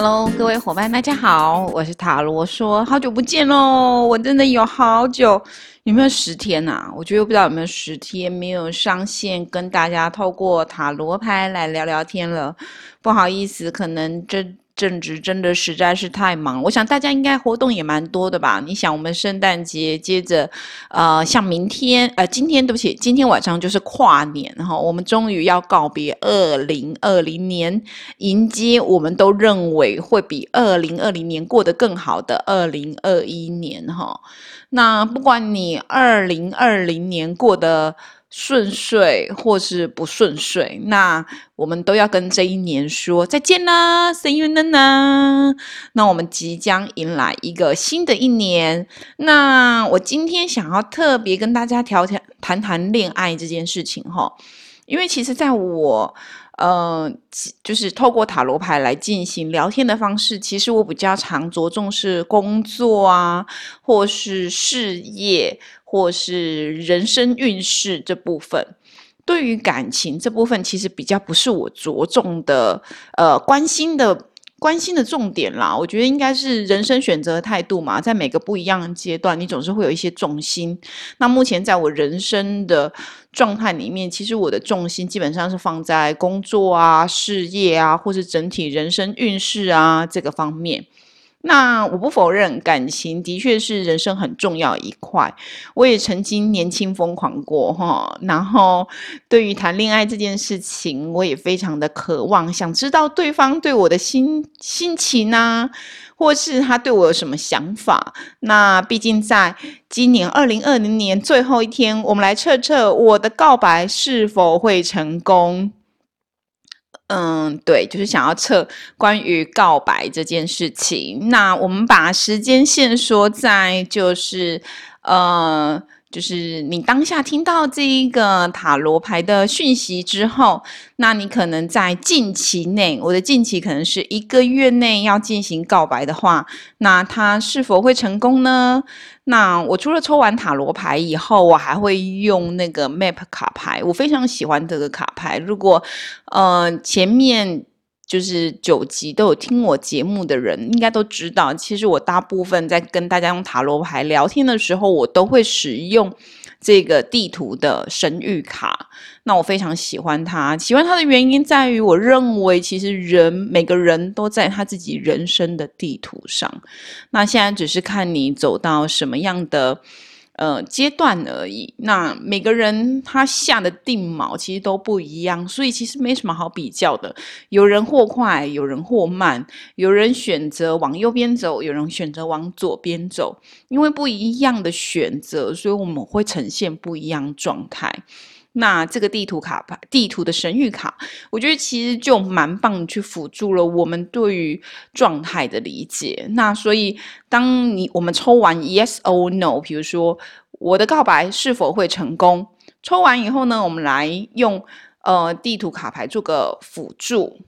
Hello，各位伙伴，大家好，我是塔罗说，好久不见喽！我真的有好久，有没有十天呐？我觉得不知道有没有十天没有上线跟大家透过塔罗牌来聊聊天了，不好意思，可能这。正值真的实在是太忙，我想大家应该活动也蛮多的吧？你想，我们圣诞节接着，呃，像明天，呃，今天对不起，今天晚上就是跨年，哈我们终于要告别二零二零年，迎接我们都认为会比二零二零年过得更好的二零二一年哈。那不管你二零二零年过得。顺遂或是不顺遂，那我们都要跟这一年说再见啦，See you n e 那我们即将迎来一个新的一年。那我今天想要特别跟大家聊谈谈谈恋爱这件事情哈，因为其实在我。呃，就是透过塔罗牌来进行聊天的方式。其实我比较常着重是工作啊，或是事业，或是人生运势这部分。对于感情这部分，其实比较不是我着重的，呃，关心的。关心的重点啦，我觉得应该是人生选择的态度嘛，在每个不一样的阶段，你总是会有一些重心。那目前在我人生的状态里面，其实我的重心基本上是放在工作啊、事业啊，或是整体人生运势啊这个方面。那我不否认，感情的确是人生很重要一块。我也曾经年轻疯狂过哈，然后对于谈恋爱这件事情，我也非常的渴望，想知道对方对我的心心情啊，或是他对我有什么想法。那毕竟在今年二零二零年最后一天，我们来测测我的告白是否会成功。嗯，对，就是想要测关于告白这件事情。那我们把时间线说在，就是呃。就是你当下听到这一个塔罗牌的讯息之后，那你可能在近期内，我的近期可能是一个月内要进行告白的话，那他是否会成功呢？那我除了抽完塔罗牌以后，我还会用那个 Map 卡牌，我非常喜欢这个卡牌。如果呃前面。就是九集都有听我节目的人，应该都知道，其实我大部分在跟大家用塔罗牌聊天的时候，我都会使用这个地图的神谕卡。那我非常喜欢它，喜欢它的原因在于，我认为其实人每个人都在他自己人生的地图上，那现在只是看你走到什么样的。呃，阶段而已。那每个人他下的定锚其实都不一样，所以其实没什么好比较的。有人或快，有人或慢，有人选择往右边走，有人选择往左边走。因为不一样的选择，所以我们会呈现不一样状态。那这个地图卡牌，地图的神谕卡，我觉得其实就蛮棒，去辅助了我们对于状态的理解。那所以，当你我们抽完 yes or no，比如说我的告白是否会成功？抽完以后呢，我们来用呃地图卡牌做个辅助，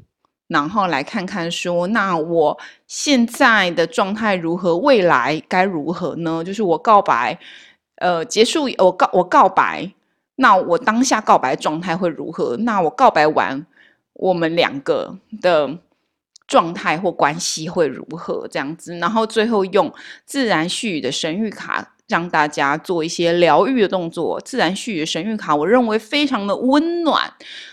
然后来看看说，那我现在的状态如何？未来该如何呢？就是我告白，呃，结束，我告我告白。那我当下告白状态会如何？那我告白完，我们两个的状态或关系会如何？这样子，然后最后用自然序语的神谕卡让大家做一些疗愈的动作。自然序语神谕卡，我认为非常的温暖。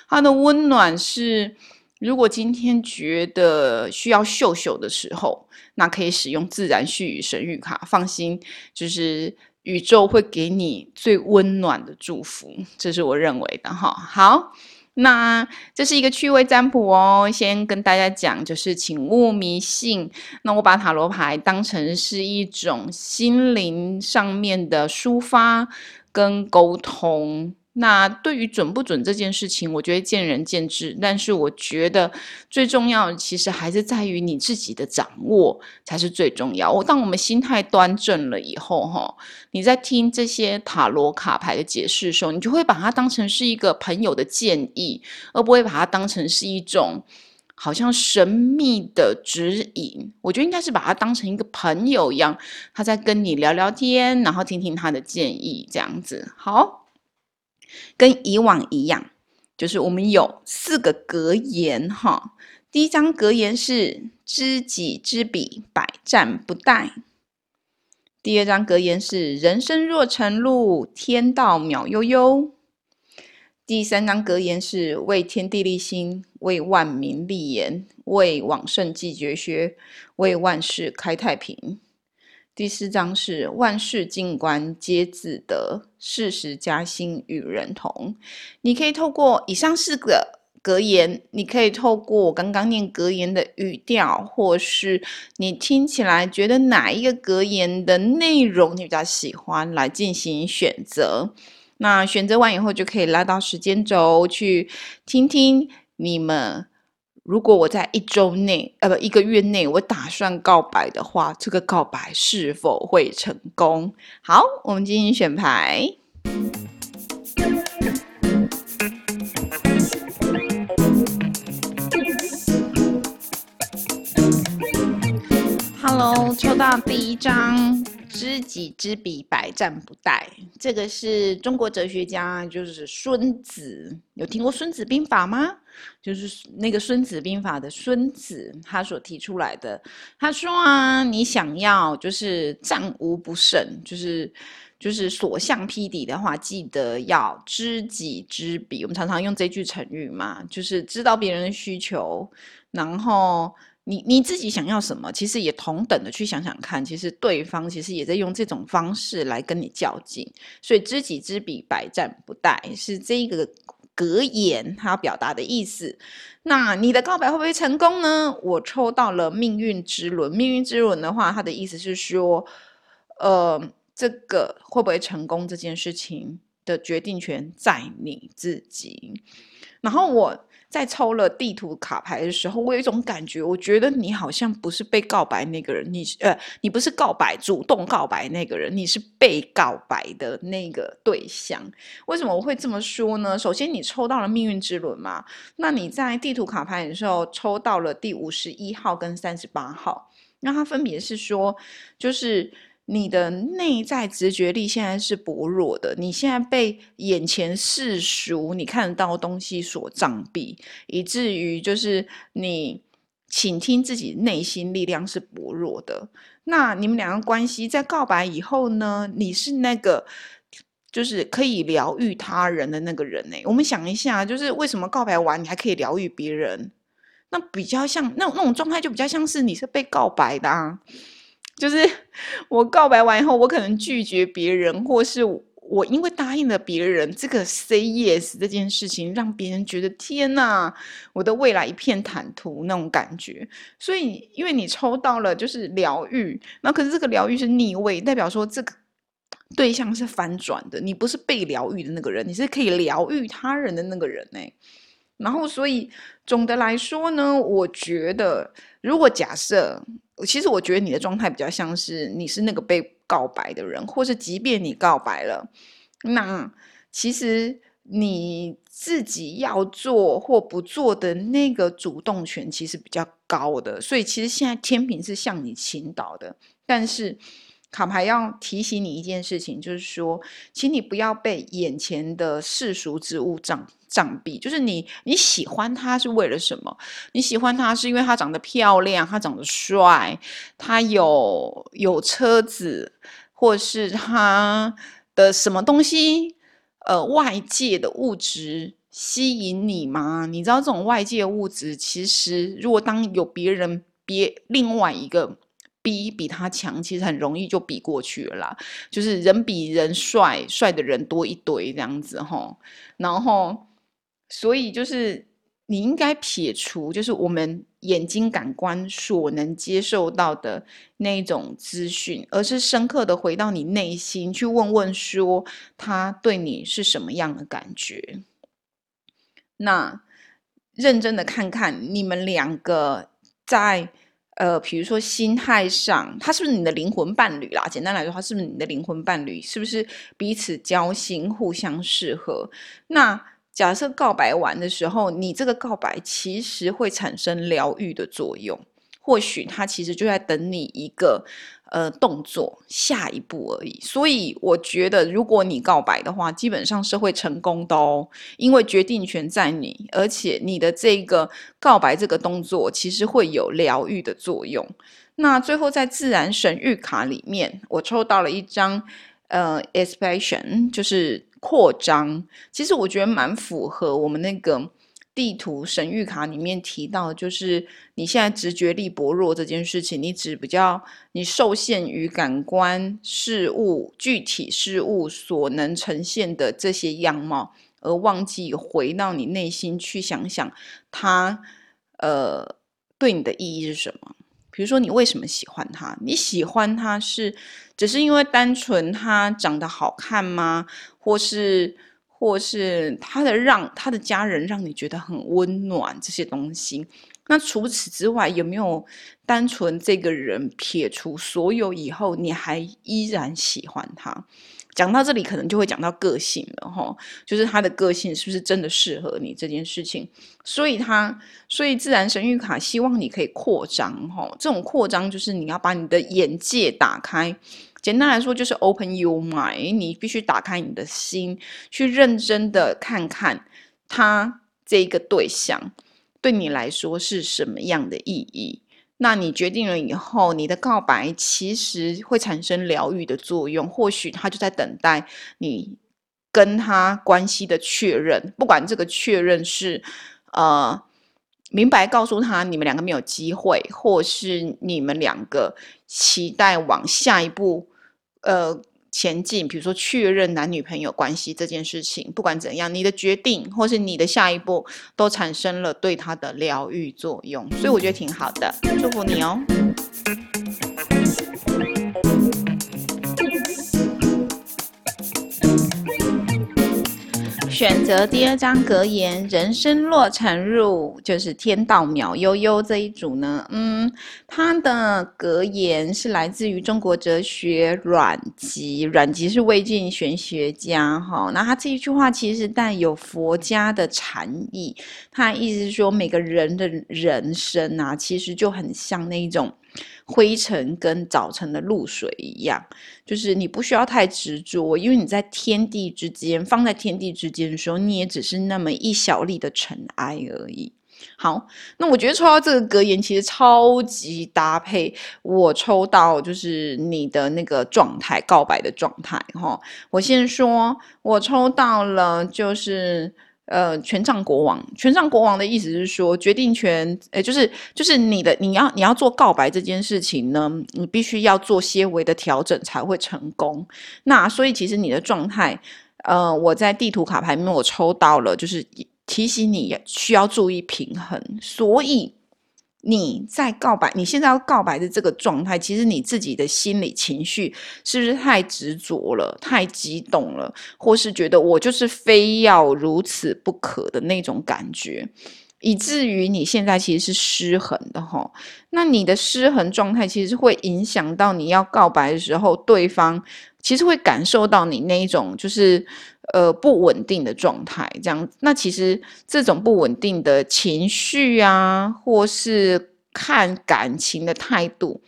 它的温暖是，如果今天觉得需要秀秀的时候，那可以使用自然序语神谕卡。放心，就是。宇宙会给你最温暖的祝福，这是我认为的哈。好，那这是一个趣味占卜哦。先跟大家讲，就是请勿迷信。那我把塔罗牌当成是一种心灵上面的抒发跟沟通。那对于准不准这件事情，我觉得见仁见智。但是我觉得最重要的，其实还是在于你自己的掌握才是最重要。我当我们心态端正了以后，哈，你在听这些塔罗卡牌的解释的时候，你就会把它当成是一个朋友的建议，而不会把它当成是一种好像神秘的指引。我觉得应该是把它当成一个朋友一样，他在跟你聊聊天，然后听听他的建议，这样子好。跟以往一样，就是我们有四个格言哈。第一张格言是知己知彼，百战不殆。第二章格言是：人生若晨露，天道渺悠悠。第三章格言是：为天地立心，为万民立言，为往圣继绝学，为万世开太平。第四章是：万事静观皆自得，事实加薪与人同。你可以透过以上四个。格言，你可以透过我刚刚念格言的语调，或是你听起来觉得哪一个格言的内容你比较喜欢，来进行选择。那选择完以后，就可以拉到时间轴去听听你们。如果我在一周内，呃，不，一个月内，我打算告白的话，这个告白是否会成功？好，我们进行选牌。Hello，抽到第一张“知己知彼，百战不殆”。这个是中国哲学家，就是孙子。有听过《孙子兵法》吗？就是那个《孙子兵法》的孙子，他所提出来的。他说啊，你想要就是战无不胜，就是就是所向披靡的话，记得要知己知彼。我们常常用这句成语嘛，就是知道别人的需求，然后。你你自己想要什么？其实也同等的去想想看，其实对方其实也在用这种方式来跟你较劲。所以知己知彼，百战不殆，是这个格言它要表达的意思。那你的告白会不会成功呢？我抽到了命运之轮。命运之轮的话，它的意思是说，呃，这个会不会成功这件事情的决定权在你自己。然后我。在抽了地图卡牌的时候，我有一种感觉，我觉得你好像不是被告白那个人，你呃，你不是告白主动告白那个人，你是被告白的那个对象。为什么我会这么说呢？首先，你抽到了命运之轮嘛，那你在地图卡牌的时候抽到了第五十一号跟三十八号，那它分别是说，就是。你的内在直觉力现在是薄弱的，你现在被眼前世俗你看得到东西所障蔽，以至于就是你倾听自己内心力量是薄弱的。那你们两个关系在告白以后呢？你是那个就是可以疗愈他人的那个人呢？我们想一下，就是为什么告白完你还可以疗愈别人？那比较像那那种状态，就比较像是你是被告白的啊。就是 我告白完以后，我可能拒绝别人，或是我因为答应了别人这个 say yes 这件事情，让别人觉得天哪，我的未来一片坦途那种感觉。所以，因为你抽到了就是疗愈，那可是这个疗愈是逆位，代表说这个对象是反转的，你不是被疗愈的那个人，你是可以疗愈他人的那个人呢。然后，所以总的来说呢，我觉得如果假设。其实我觉得你的状态比较像是你是那个被告白的人，或是即便你告白了，那其实你自己要做或不做的那个主动权其实比较高的。所以其实现在天平是向你倾倒的，但是。卡牌要提醒你一件事情，就是说，请你不要被眼前的世俗之物障障蔽。就是你你喜欢他是为了什么？你喜欢他是因为他长得漂亮，他长得帅，他有有车子，或是他的什么东西？呃，外界的物质吸引你吗？你知道这种外界物质，其实如果当有别人别另外一个。比比他强，其实很容易就比过去了啦。就是人比人帅，帅的人多一堆这样子哈。然后，所以就是你应该撇除，就是我们眼睛感官所能接受到的那种资讯，而是深刻的回到你内心去问问说，他对你是什么样的感觉？那认真的看看你们两个在。呃，比如说心态上，他是不是你的灵魂伴侣啦？简单来说，他是不是你的灵魂伴侣？是不是彼此交心、互相适合？那假设告白完的时候，你这个告白其实会产生疗愈的作用，或许他其实就在等你一个呃动作，下一步而已。所以我觉得，如果你告白的话，基本上是会成功的哦，因为决定权在你，而且你的这个告白这个动作其实会有疗愈的作用。那最后在自然神谕卡里面，我抽到了一张呃 expansion，就是扩张。其实我觉得蛮符合我们那个。地图神谕卡里面提到，就是你现在直觉力薄弱这件事情，你只比较你受限于感官事物具体事物所能呈现的这些样貌，而忘记回到你内心去想想它，呃，对你的意义是什么？比如说，你为什么喜欢他？你喜欢他是只是因为单纯他长得好看吗？或是？或是他的让他的家人让你觉得很温暖这些东西，那除此之外有没有单纯这个人撇除所有以后，你还依然喜欢他？讲到这里，可能就会讲到个性了哈，就是他的个性是不是真的适合你这件事情？所以他所以自然神谕卡希望你可以扩张哈，这种扩张就是你要把你的眼界打开。简单来说，就是 open your mind，你必须打开你的心，去认真的看看他这个对象对你来说是什么样的意义。那你决定了以后，你的告白其实会产生疗愈的作用。或许他就在等待你跟他关系的确认，不管这个确认是呃明白告诉他你们两个没有机会，或是你们两个。期待往下一步，呃，前进。比如说确认男女朋友关系这件事情，不管怎样，你的决定或是你的下一步，都产生了对他的疗愈作用，所以我觉得挺好的，祝福你哦。选择第二张格言，人生若沉入，就是天道渺悠悠这一组呢。嗯，它的格言是来自于中国哲学阮籍，阮籍是魏晋玄学家哈。那他这一句话其实带有佛家的禅意，他意思是说每个人的人生啊，其实就很像那一种。灰尘跟早晨的露水一样，就是你不需要太执着，因为你在天地之间，放在天地之间的时候，你也只是那么一小粒的尘埃而已。好，那我觉得抽到这个格言其实超级搭配，我抽到就是你的那个状态，告白的状态哈。我先说，我抽到了就是。呃，权杖国王，权杖国王的意思是说，决定权，诶，就是就是你的，你要你要做告白这件事情呢，你必须要做些微的调整才会成功。那所以其实你的状态，呃，我在地图卡牌面我抽到了，就是提醒你需要注意平衡，所以。你在告白，你现在要告白的这个状态，其实你自己的心理情绪是不是太执着了、太激动了，或是觉得我就是非要如此不可的那种感觉，以至于你现在其实是失衡的哈。那你的失衡状态其实会影响到你要告白的时候，对方其实会感受到你那一种就是。呃，不稳定的状态，这样，那其实这种不稳定的情绪啊，或是看感情的态度，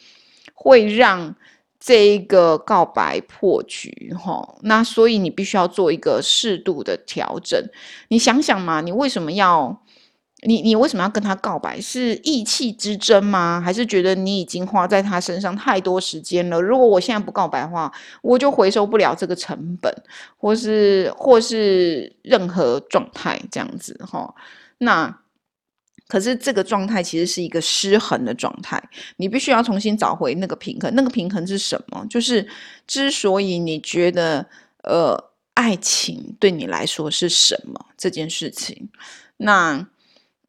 会让这一个告白破局，哈。那所以你必须要做一个适度的调整。你想想嘛，你为什么要？你你为什么要跟他告白？是意气之争吗？还是觉得你已经花在他身上太多时间了？如果我现在不告白的话，我就回收不了这个成本，或是或是任何状态这样子哈。那可是这个状态其实是一个失衡的状态，你必须要重新找回那个平衡。那个平衡是什么？就是之所以你觉得呃爱情对你来说是什么这件事情，那。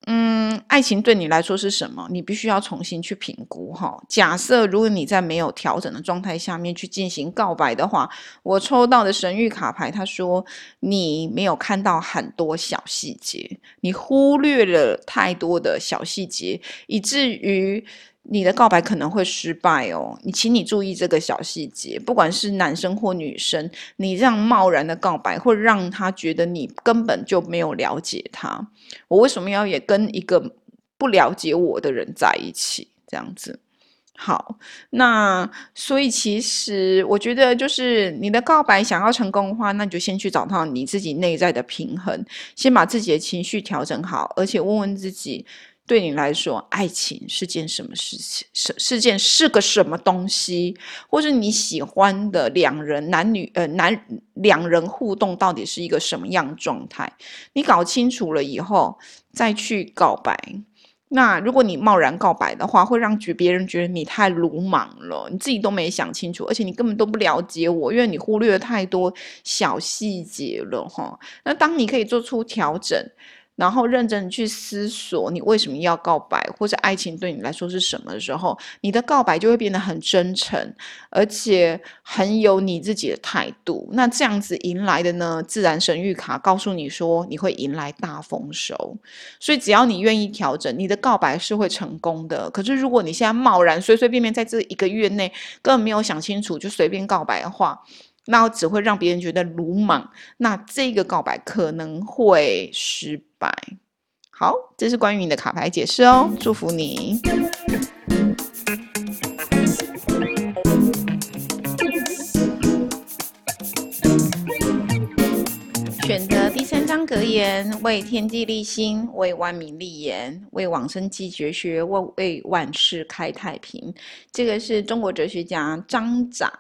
嗯，爱情对你来说是什么？你必须要重新去评估哈。假设如果你在没有调整的状态下面去进行告白的话，我抽到的神谕卡牌，他说你没有看到很多小细节，你忽略了太多的小细节，以至于。你的告白可能会失败哦，你请你注意这个小细节，不管是男生或女生，你这样贸然的告白，会让他觉得你根本就没有了解他。我为什么要也跟一个不了解我的人在一起？这样子。好，那所以其实我觉得，就是你的告白想要成功的话，那你就先去找到你自己内在的平衡，先把自己的情绪调整好，而且问问自己，对你来说，爱情是件什么事情？是是件是个什么东西？或是你喜欢的两人男女呃男两人互动到底是一个什么样状态？你搞清楚了以后，再去告白。那如果你贸然告白的话，会让觉别人觉得你太鲁莽了，你自己都没想清楚，而且你根本都不了解我，因为你忽略了太多小细节了哈。那当你可以做出调整。然后认真去思索，你为什么要告白，或者爱情对你来说是什么的时候，你的告白就会变得很真诚，而且很有你自己的态度。那这样子迎来的呢，自然神谕卡告诉你说，你会迎来大丰收。所以只要你愿意调整，你的告白是会成功的。可是如果你现在贸然随随便便在这一个月内根本没有想清楚就随便告白的话，那只会让别人觉得鲁莽，那这个告白可能会失败。好，这是关于你的卡牌解释哦，祝福你。选择第三张格言：为天地立心，为万民立言，为往生继绝学，为为万世开太平。这个是中国哲学家张载。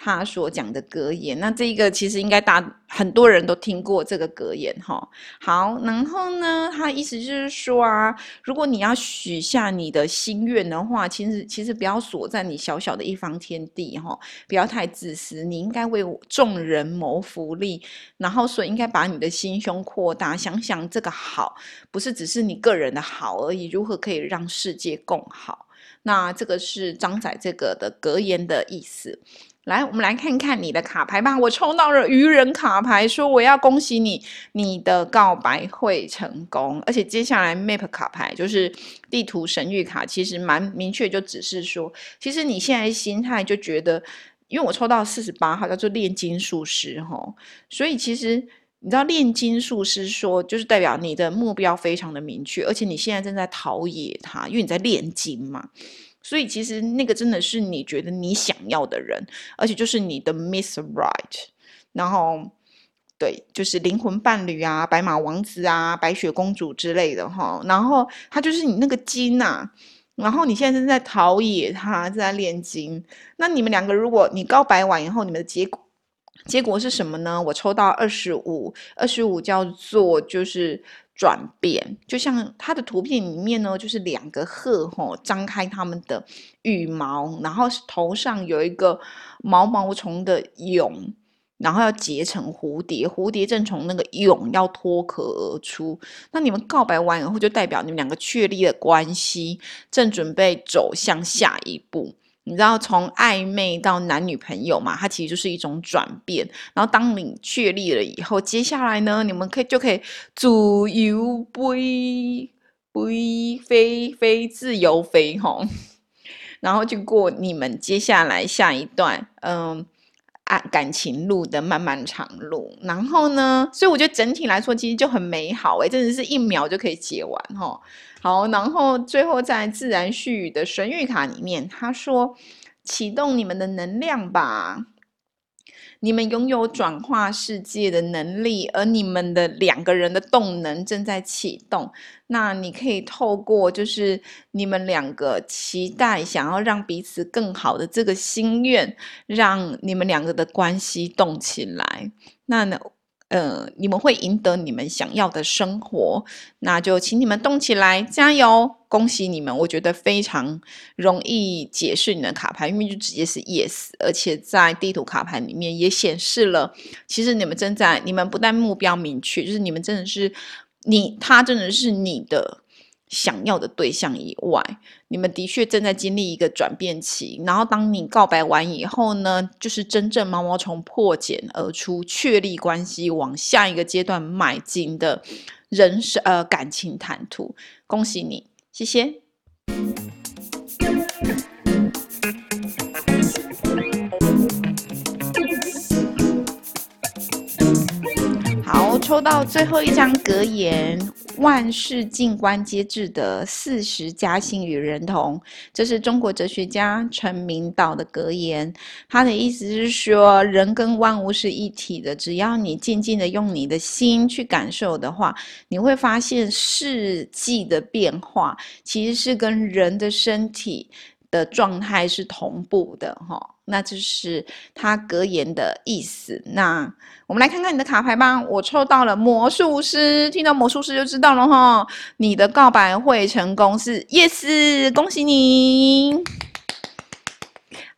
他所讲的格言，那这个其实应该大很多人都听过这个格言哈。好，然后呢，他意思就是说啊，如果你要许下你的心愿的话，其实其实不要锁在你小小的一方天地哈，不要太自私，你应该为众人谋福利，然后所以应该把你的心胸扩大，想想这个好不是只是你个人的好而已，如何可以让世界更好？那这个是张载这个的格言的意思。来，我们来看看你的卡牌吧。我抽到了愚人卡牌，说我要恭喜你，你的告白会成功。而且接下来 Map 卡牌就是地图神谕卡，其实蛮明确，就只是说，其实你现在心态就觉得，因为我抽到四十八号叫做炼金术师哈，所以其实你知道炼金术师说，就是代表你的目标非常的明确，而且你现在正在陶冶它，因为你在炼金嘛。所以其实那个真的是你觉得你想要的人，而且就是你的 Miss Right，然后对，就是灵魂伴侣啊，白马王子啊，白雪公主之类的哈。然后他就是你那个金呐，然后你现在正在陶冶他，正在炼金。那你们两个，如果你告白完以后，你们的结果结果是什么呢？我抽到二十五，二十五叫做就是。转变，就像它的图片里面呢，就是两个鹤吼张开它们的羽毛，然后头上有一个毛毛虫的蛹，然后要结成蝴蝶，蝴蝶正从那个蛹要脱壳而出。那你们告白完以后，就代表你们两个确立了关系，正准备走向下一步。你知道从暧昧到男女朋友嘛？它其实就是一种转变。然后当你确立了以后，接下来呢，你们可以就可以自由飞飞飞飞自由飞吼，然后就过你们接下来下一段嗯啊感情路的漫漫长路。然后呢，所以我觉得整体来说其实就很美好诶，真的是一秒就可以解完哈。好，然后最后在自然序语的神谕卡里面，他说：“启动你们的能量吧，你们拥有转化世界的能力，而你们的两个人的动能正在启动。那你可以透过就是你们两个期待想要让彼此更好的这个心愿，让你们两个的关系动起来。那呢？”呃，你们会赢得你们想要的生活，那就请你们动起来，加油！恭喜你们，我觉得非常容易解释你的卡牌，因为就直接是 yes，而且在地图卡牌里面也显示了，其实你们正在，你们不但目标明确，就是你们真的是你，他真的是你的。想要的对象以外，你们的确正在经历一个转变期。然后，当你告白完以后呢，就是真正毛毛虫破茧而出，确立关系，往下一个阶段迈进的人生呃感情坦途。恭喜你，谢谢。抽到最后一张格言。万事静观皆至的四时嘉兴与人同，这是中国哲学家陈明道的格言。他的意思是说，人跟万物是一体的，只要你静静的用你的心去感受的话，你会发现四季的变化其实是跟人的身体。的状态是同步的哈，那就是他格言的意思。那我们来看看你的卡牌吧。我抽到了魔术师，听到魔术师就知道了哈。你的告白会成功是 yes，恭喜你。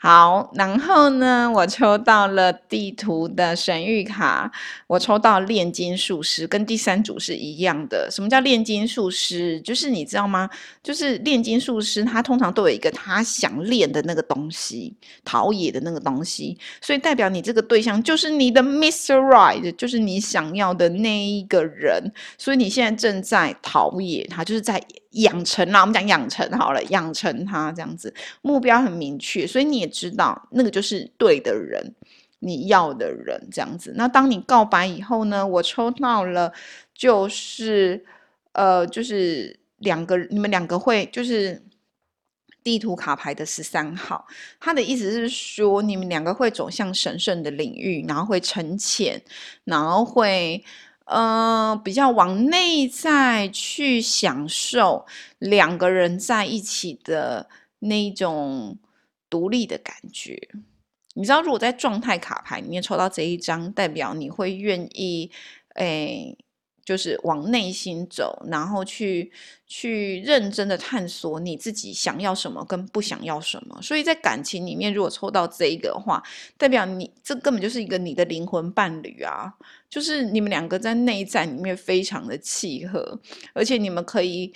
好，然后呢，我抽到了地图的神谕卡，我抽到炼金术师，跟第三组是一样的。什么叫炼金术师？就是你知道吗？就是炼金术师，他通常都有一个他想练的那个东西，陶冶的那个东西，所以代表你这个对象就是你的 Mr. Right，就是你想要的那一个人。所以你现在正在陶冶他，就是在。养成啦，我们讲养成好了，养成他这样子，目标很明确，所以你也知道那个就是对的人，你要的人这样子。那当你告白以后呢，我抽到了，就是呃，就是两个你们两个会就是地图卡牌的十三号，他的意思是说你们两个会走向神圣的领域，然后会沉潜，然后会。呃，比较往内在去享受两个人在一起的那种独立的感觉。你知道，如果在状态卡牌里面抽到这一张，代表你会愿意，诶。就是往内心走，然后去去认真的探索你自己想要什么跟不想要什么。所以在感情里面，如果抽到这一个话，代表你这根本就是一个你的灵魂伴侣啊！就是你们两个在内在里面非常的契合，而且你们可以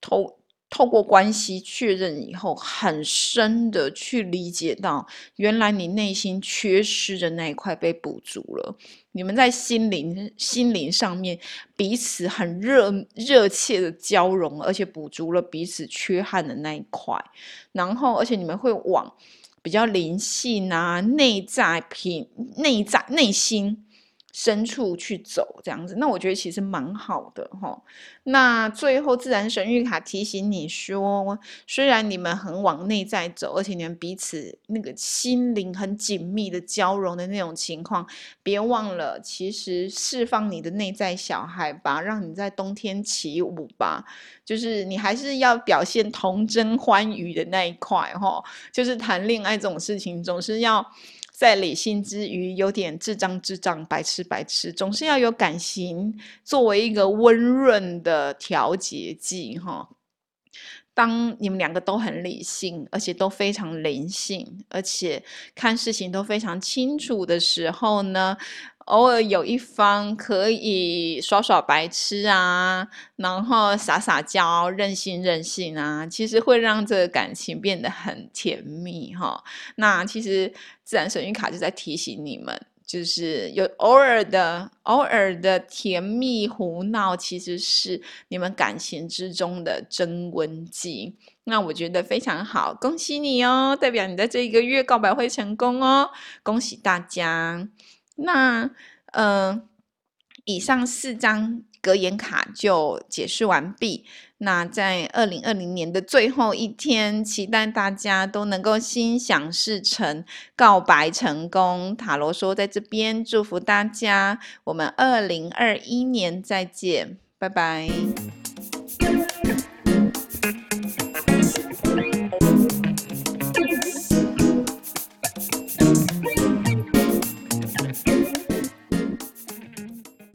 投透过关系确认以后，很深的去理解到，原来你内心缺失的那一块被补足了。你们在心灵心灵上面彼此很热热切的交融，而且补足了彼此缺憾的那一块。然后，而且你们会往比较灵性啊、内在品、内在内心。深处去走，这样子，那我觉得其实蛮好的哈。那最后自然神谕卡提醒你说，虽然你们很往内在走，而且你们彼此那个心灵很紧密的交融的那种情况，别忘了，其实释放你的内在小孩吧，让你在冬天起舞吧，就是你还是要表现童真欢愉的那一块哈。就是谈恋爱这种事情，总是要。在理性之余，有点智障智障、白痴白痴，总是要有感情作为一个温润的调节剂，哈。当你们两个都很理性，而且都非常灵性，而且看事情都非常清楚的时候呢？偶尔有一方可以耍耍白痴啊，然后撒撒娇、任性任性啊，其实会让这个感情变得很甜蜜哈。那其实自然神谕卡就在提醒你们，就是有偶尔的、偶尔的甜蜜胡闹，其实是你们感情之中的增温剂。那我觉得非常好，恭喜你哦，代表你在这一个月告白会成功哦，恭喜大家。那，嗯，以上四张格言卡就解释完毕。那在二零二零年的最后一天，期待大家都能够心想事成，告白成功。塔罗说，在这边祝福大家，我们二零二一年再见，拜拜。